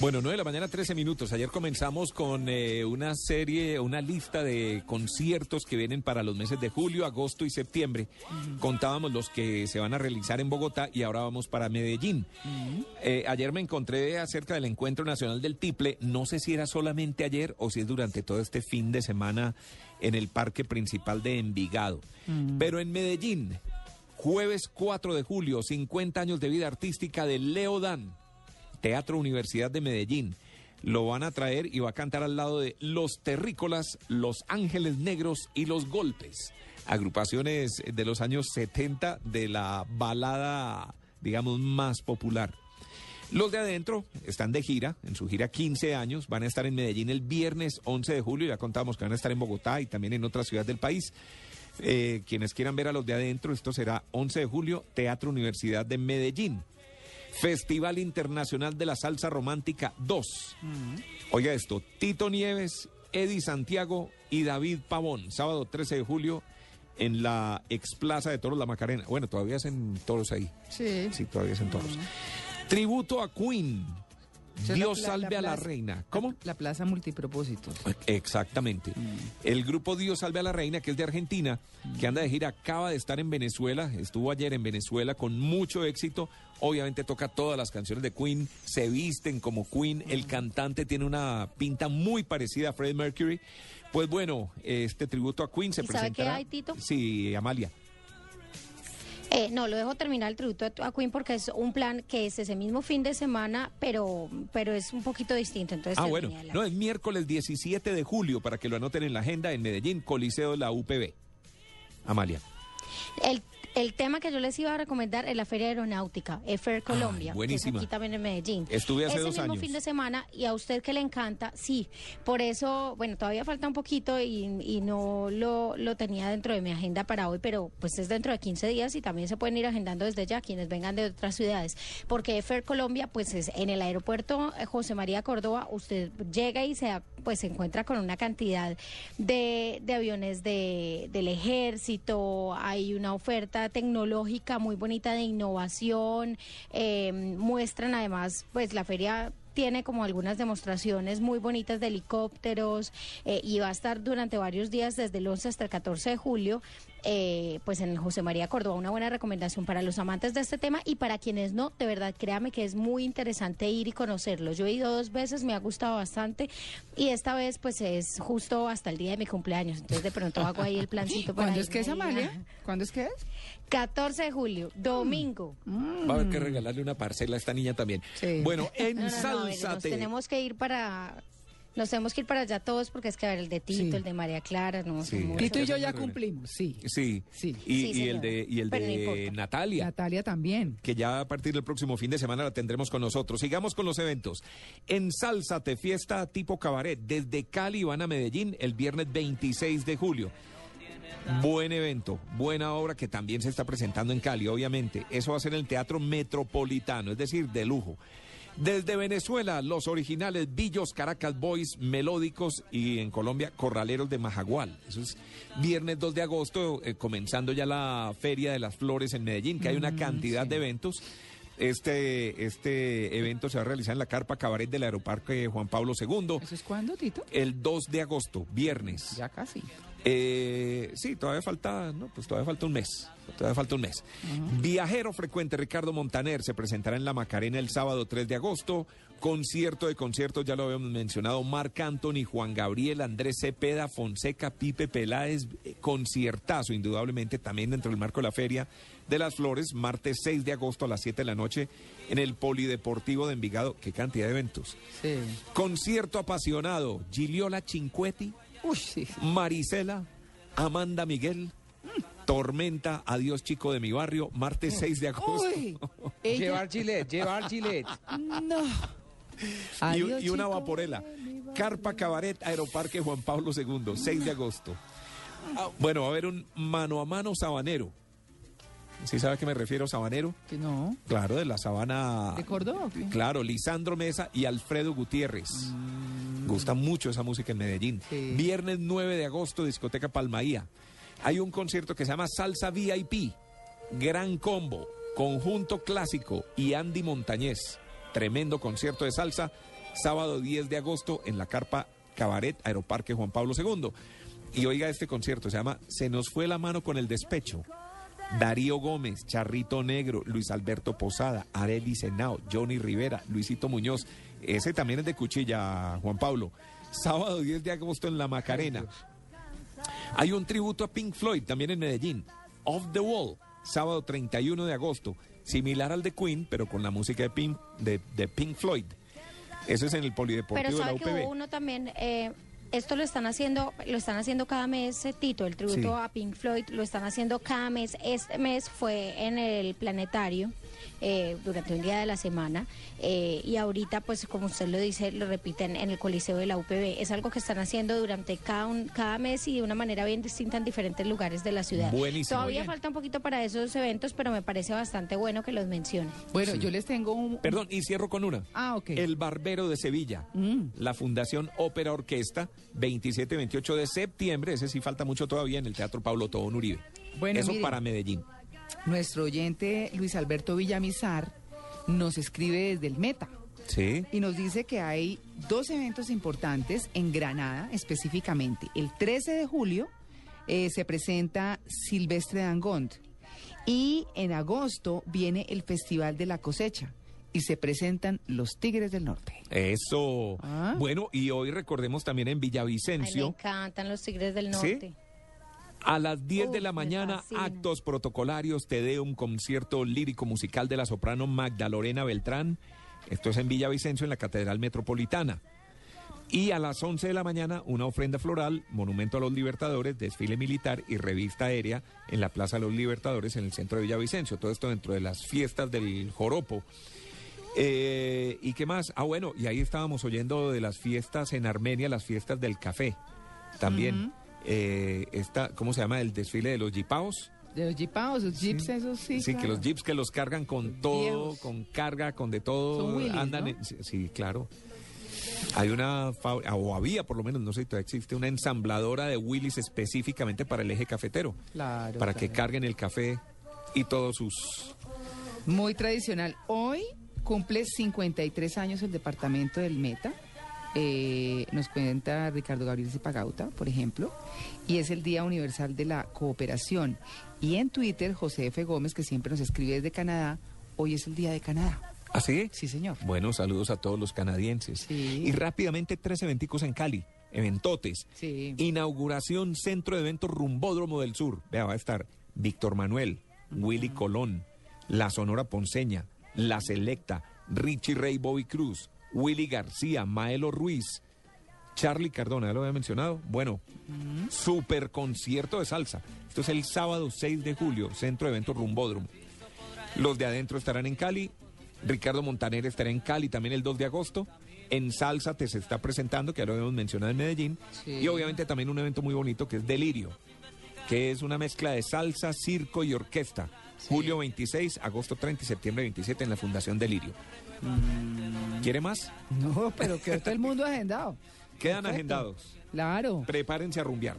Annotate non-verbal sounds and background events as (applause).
Bueno, 9 de la mañana, 13 minutos. Ayer comenzamos con eh, una serie, una lista de conciertos que vienen para los meses de julio, agosto y septiembre. Contábamos los que se van a realizar en Bogotá y ahora vamos para Medellín. Eh, ayer me encontré acerca del Encuentro Nacional del Tiple. No sé si era solamente ayer o si es durante todo este fin de semana en el parque principal de Envigado. Pero en Medellín, jueves 4 de julio, 50 años de vida artística de Leo Dan. Teatro Universidad de Medellín. Lo van a traer y va a cantar al lado de Los Terrícolas, Los Ángeles Negros y Los Golpes. Agrupaciones de los años 70 de la balada, digamos, más popular. Los de adentro están de gira, en su gira 15 años, van a estar en Medellín el viernes 11 de julio, ya contamos que van a estar en Bogotá y también en otras ciudades del país. Eh, quienes quieran ver a los de adentro, esto será 11 de julio, Teatro Universidad de Medellín. Festival Internacional de la Salsa Romántica 2. Oiga esto, Tito Nieves, Eddie Santiago y David Pavón, sábado 13 de julio en la ex Plaza de Toros La Macarena. Bueno, todavía hacen toros ahí. Sí. Sí, todavía hacen toros. Tributo a Queen. Dios la- la- salve la a la reina. ¿Cómo? La plaza multipropósitos. Exactamente. El grupo Dios Salve a la Reina, que es de Argentina, que anda de gira, acaba de estar en Venezuela, estuvo ayer en Venezuela con mucho éxito. Obviamente toca todas las canciones de Queen, se visten como Queen, el cantante tiene una pinta muy parecida a Freddie Mercury. Pues bueno, este tributo a Queen se ¿Y sabe qué presentará. hay, Tito? Sí, Amalia. Eh, no, lo dejo terminar el tributo a Queen porque es un plan que es ese mismo fin de semana, pero, pero es un poquito distinto. Entonces, Ah, bueno, no, es miércoles 17 de julio para que lo anoten en la agenda en Medellín, Coliseo de la UPB. Amalia. El, el tema que yo les iba a recomendar es la Feria Aeronáutica, EFER Colombia, que buenísima. es aquí también en Medellín. Estuve hace Ese dos mismo años. fin de semana y a usted que le encanta, sí. Por eso, bueno, todavía falta un poquito y, y no lo, lo tenía dentro de mi agenda para hoy, pero pues es dentro de 15 días y también se pueden ir agendando desde ya quienes vengan de otras ciudades. Porque EFER Colombia, pues es en el aeropuerto eh, José María Córdoba, usted llega y se, pues, se encuentra con una cantidad de, de aviones de, del ejército, hay una oferta tecnológica muy bonita de innovación, eh, muestran además, pues la feria tiene como algunas demostraciones muy bonitas de helicópteros eh, y va a estar durante varios días desde el 11 hasta el 14 de julio eh, pues en el José María Córdoba una buena recomendación para los amantes de este tema y para quienes no de verdad créame que es muy interesante ir y conocerlo yo he ido dos veces me ha gustado bastante y esta vez pues es justo hasta el día de mi cumpleaños entonces de pronto hago ahí el plancito para ¿Cuándo es que es. Amalia? ¿Cuándo es que es? 14 de julio domingo Va a haber que regalarle una parcela a esta niña también. Sí. Bueno, en (laughs) No, tenemos que ir para. Nos tenemos que ir para allá todos porque es que a ver el de Tito, Sí. el de María Clara, no. Sí. Tito y yo ya cumplimos, sí. Sí. Sí. Y, Sí, y señor. el de, y el Pero no de importa. Natalia. Natalia también. que ya a partir del próximo fin de semana la tendremos con nosotros. Sigamos con los eventos. En Sálzate, fiesta tipo cabaret, desde Cali van a Medellín el viernes 26 de julio. Buen evento, buena obra que también se está presentando en Cali, obviamente. Eso va a ser en el Teatro Metropolitano, es decir, de lujo. Desde Venezuela, los originales Villos Caracas Boys, melódicos y en Colombia, Corraleros de Majagual. Eso es viernes 2 de agosto, eh, comenzando ya la Feria de las Flores en Medellín, que hay una cantidad de eventos. Este, este evento se va a realizar en la carpa cabaret del Aeroparque Juan Pablo II ¿Eso es cuándo, Tito? el 2 de agosto, viernes. Ya casi. Eh, sí, todavía falta, no, pues todavía falta un mes. Todavía falta un mes. Viajero frecuente Ricardo Montaner se presentará en La Macarena el sábado 3 de agosto. Concierto de conciertos, ya lo habíamos mencionado, Marc Anthony, Juan Gabriel, Andrés Cepeda, Fonseca, Pipe Peláez, eh, conciertazo, indudablemente, también dentro del marco de la Feria de las Flores, martes 6 de agosto a las 7 de la noche en el Polideportivo de Envigado. Qué cantidad de eventos. Sí. Concierto apasionado, Giliola Cinquetti, Uy, sí. Marisela, Amanda Miguel, Tormenta, Adiós Chico de mi barrio, martes 6 de agosto. Uy, (laughs) ella... Llevar Gillette, llevar Gillette. No. Y, Adiós, y una vaporela. Carpa Cabaret, Aeroparque Juan Pablo II, 6 de agosto. Ah, bueno, va a haber un mano a mano sabanero. ¿Sí sabe a qué me refiero, sabanero? Que no. Claro, de la sabana. ¿De Córdoba? Claro, Lisandro Mesa y Alfredo Gutiérrez. Gusta mucho esa música en Medellín. Sí. Viernes 9 de agosto, discoteca Palmaía. Hay un concierto que se llama Salsa VIP, Gran Combo. Conjunto Clásico y Andy Montañez. Tremendo concierto de salsa, sábado 10 de agosto en la carpa Cabaret Aeroparque Juan Pablo II. Y oiga este concierto, se llama Se nos fue la mano con el despecho. Darío Gómez, Charrito Negro, Luis Alberto Posada, Areli Senao, Johnny Rivera, Luisito Muñoz. Ese también es de cuchilla, Juan Pablo. Sábado 10 de agosto en La Macarena. Hay un tributo a Pink Floyd también en Medellín. Off the Wall, sábado 31 de agosto. Similar al de Queen, pero con la música de Pink, de, de Pink Floyd. Eso es en el Pero Polideportivo de la sabe que hubo UPB. uno también, eh, esto lo están haciendo, lo están haciendo cada mes, eh, Tito, el tributo Sí. a Pink Floyd, lo están haciendo cada mes. Este mes fue en el planetario eh, durante un día de la semana eh, y ahorita, pues como usted lo dice, lo repiten en el Coliseo de la UPB. Es algo que están haciendo durante cada, un, cada mes y de una manera bien distinta en diferentes lugares de la ciudad. Buenísimo. Todavía Bien. falta un poquito para esos eventos, pero me parece bastante bueno que los mencionen. Bueno, yo les tengo un... Perdón, y cierro con una. Ah, ok. El Barbero de Sevilla, Mm. la Fundación Ópera Orquesta, 27 y 28 de septiembre, ese sí falta mucho todavía en el Teatro Pablo Tobón Uribe. Bueno, Eso mire. para Medellín. Nuestro oyente Luis Alberto Villamizar nos escribe desde el Meta Sí. y nos dice que hay dos eventos importantes en Granada específicamente. El 13 de julio eh, se presenta Silvestre Dangond y en agosto viene el Festival de la Cosecha y se presentan los Tigres del Norte. Eso. Ah. Bueno, y hoy recordemos también en Ay, me Villavicencio, encantan los Tigres del ¿Sí? Norte. a las 10 de la mañana, actos protocolarios, Tedeum, concierto lírico musical de la soprano Magda Lorena Beltrán. Esto es en Villavicencio, en la Catedral Metropolitana. Y a las 11 de la mañana, una ofrenda floral, monumento a los libertadores, desfile militar y revista aérea en la Plaza de los Libertadores en el centro de Villavicencio. Todo esto dentro de las fiestas del Joropo. Eh, ¿Y qué más? Ah, bueno, y ahí estábamos oyendo de las fiestas en Armenia, las fiestas del café. También. Eh, esta, ¿Cómo se llama? El desfile de los jipaos. De los jeepaos, los jeeps, esos sí. Sí, que los jeeps que los cargan con todo, con carga, con de todo. Son andan ¿no? en- sí, sí, claro. Hay una, fab- o había por lo menos, no sé si todavía existe, una ensambladora de Willys específicamente para el eje cafetero. Claro, para que carguen el café y todos sus... Muy tradicional. Hoy cumple 53 años el departamento del Meta. Eh, nos cuenta Ricardo Gabriel Zipagauta, por ejemplo, y es el Día Universal de la Cooperación. Y en Twitter, José F. Gómez, que siempre nos escribe desde Canadá, hoy es el Día de Canadá. ¿Así? Sí, señor. Bueno, saludos a todos los canadienses. Sí. Y rápidamente tres eventicos en Cali, eventotes. Sí. Inauguración Centro de Eventos Rumbódromo del Sur. Vea, va a estar Víctor Manuel, Willy Colón, La Sonora Ponceña, La Selecta, Richie Ray Bobby Cruz, Willy García, Maelo Ruiz, Charlie Cardona, ¿ya lo había mencionado? Bueno, super concierto de salsa. Esto es el sábado 6 de julio, Centro de Eventos Rumbódromo. Los de adentro estarán en Cali. Ricardo Montaner estará en Cali también el 2 de agosto. En Salsa te se está presentando, que ya lo habíamos mencionado en Medellín. Sí. Y obviamente también un evento muy bonito que es Delirio, que es una mezcla de salsa, circo y orquesta. Julio 26, agosto 30 y septiembre 27 en la Fundación Delirio. ¿Quiere más? No, pero que todo el mundo agendado. Quedan Perfecto. agendados. Claro. Prepárense a rumbear.